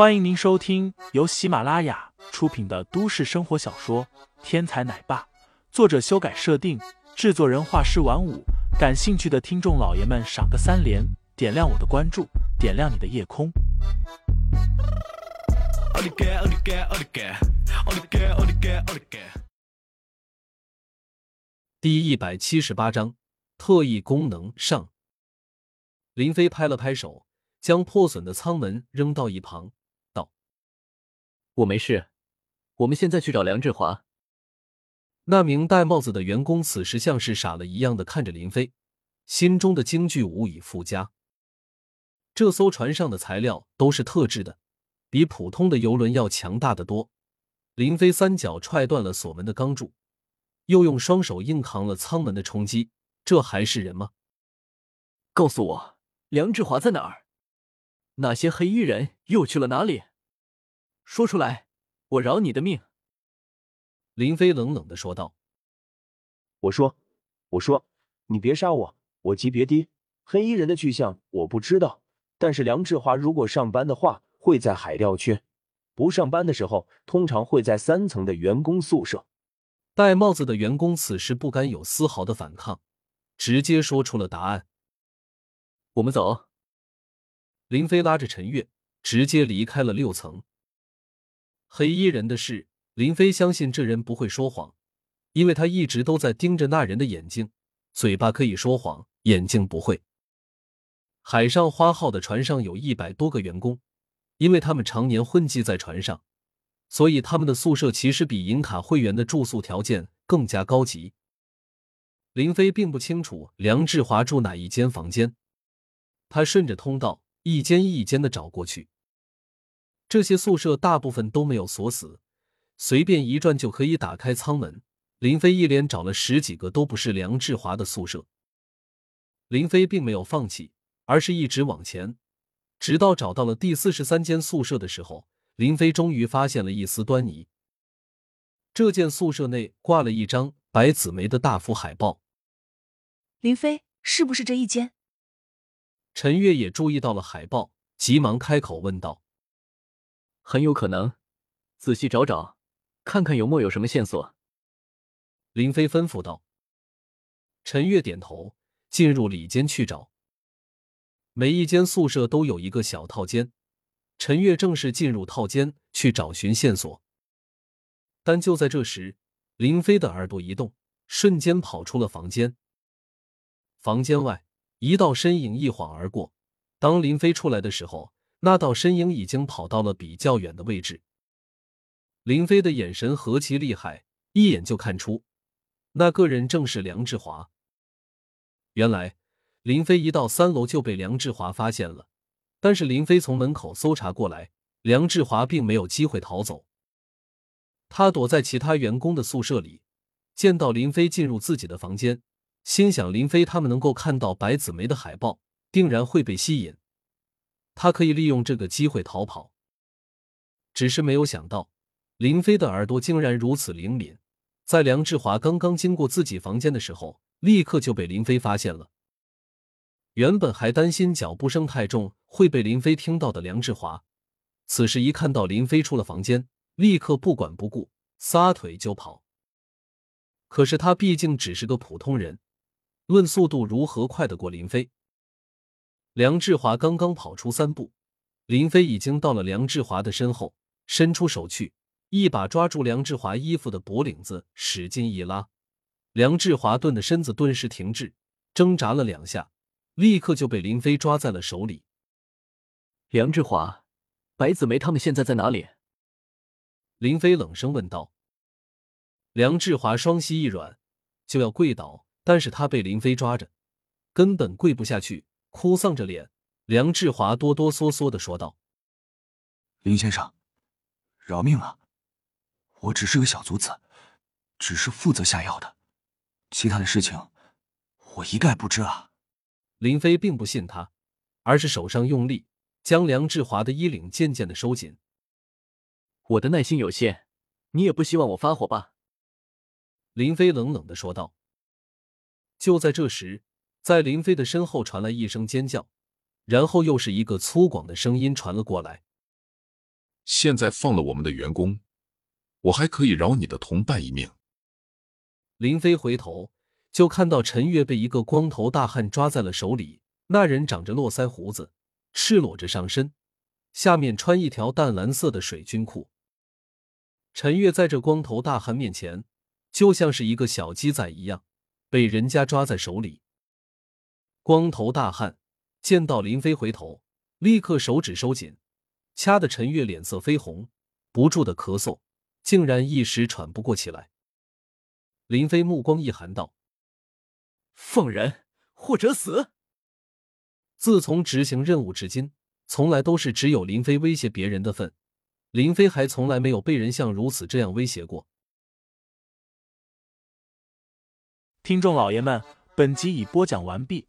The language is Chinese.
欢迎您收听由喜马拉雅出品的都市生活小说《天才奶爸》，作者修改设定，制作人画师晚舞。感兴趣的听众老爷们，赏个三连，点亮我的关注，点亮你的夜空。第一百七十八章特异功能上。林飞拍了拍手，将破损的舱门扔到一旁，：“我没事，我们现在去找梁志华。”那名戴帽子的员工此时像是傻了一样的看着林飞，心中的惊惧无以复加。这艘船上的材料都是特制的，比普通的游轮要强大的多。林飞三脚踹断了锁门的钢柱，又用双手硬扛了舱门的冲击，这还是人吗？告诉我，梁志华在哪儿？那些黑衣人又去了哪里？说出来，我饶你的命。林飞冷冷的说道：“我说，我说，你别杀我，我级别低，黑衣人的去向我不知道。但是梁志华如果上班的话，会在海钓区；不上班的时候，通常会在三层的员工宿舍。”戴帽子的员工此时不敢有丝毫的反抗，直接说出了答案：“我们走。”林飞拉着陈月，直接离开了六层。黑衣人的事。林飞相信这人不会说谎，因为他一直都在盯着那人的眼睛，嘴巴可以说谎，眼睛不会。海上花号的船上有一百多个员工，因为他们常年混迹在船上，所以他们的宿舍其实比银卡会员的住宿条件更加高级。林飞并不清楚梁志华住哪一间房间，他顺着通道一间一间的找过去，这些宿舍大部分都没有锁死。随便一转就可以打开舱门。林飞一连找了十几个，都不是梁志华的宿舍。林飞并没有放弃，而是一直往前，直到找到了第四十三间宿舍的时候，林飞终于发现了一丝端倪。这间宿舍内挂了一张白子梅的大幅海报。林飞，是不是这一间？陈月也注意到了海报，急忙开口问道：“很有可能，仔细找找。”看看有没有什么线索，林飞吩咐道。陈月点头，进入里间去找。每一间宿舍都有一个小套间，陈月正式进入套间去找寻线索。但就在这时，林飞的耳朵一动，瞬间跑出了房间。房间外，一道身影一晃而过。当林飞出来的时候，那道身影已经跑到了比较远的位置。林飞的眼神何其厉害，一眼就看出那个人正是梁志华。原来林飞一到三楼就被梁志华发现了，但是林飞从门口搜查过来，梁志华并没有机会逃走。他躲在其他员工的宿舍里，见到林飞进入自己的房间，心想林飞他们能够看到白子梅的海报，定然会被吸引，他可以利用这个机会逃跑。只是没有想到。林飞的耳朵竟然如此灵敏，在梁志华刚刚经过自己房间的时候，立刻就被林飞发现了。原本还担心脚步声太重会被林飞听到的梁志华，此时一看到林飞出了房间，立刻不管不顾，撒腿就跑。可是他毕竟只是个普通人，论速度如何快得过林飞？梁志华刚刚跑出三步，林飞已经到了梁志华的身后，伸出手去。一把抓住梁志华衣服的脖领子，使劲一拉，梁志华顿的身子顿时停滞，挣扎了两下，立刻就被林飞抓在了手里。梁志华，白子梅他们现在在哪里？林飞冷声问道。梁志华双膝一软，就要跪倒，但是他被林飞抓着，根本跪不下去，哭丧着脸。梁志华哆哆嗦嗦的说道：“林先生，饶命啊！”我只是个小卒子，只是负责下药的，其他的事情我一概不知啊。林飞并不信他，而是手上用力将梁志华的衣领渐渐的收紧。我的耐心有限，你也不希望我发火吧？林飞冷冷的说道。就在这时，在林飞的身后传来一声尖叫，然后又是一个粗犷的声音传了过来：“现在放了我们的员工，我还可以饶你的同伴一命。林飞回头就看到陈月被一个光头大汉抓在了手里，那人长着络腮胡子，赤裸着上身，下面穿一条淡蓝色的水军裤。陈月在这光头大汉面前，就像是一个小鸡仔一样，被人家抓在手里。光头大汉见到林飞回头，立刻手指收紧，掐得陈月脸色绯红，不住的咳嗽，竟然一时喘不过气来。林飞目光一寒，道：“放人或者死。”自从执行任务至今，从来都是只有林飞威胁别人的份。林飞还从来没有被人像如此这样威胁过。听众老爷们，本集已播讲完毕，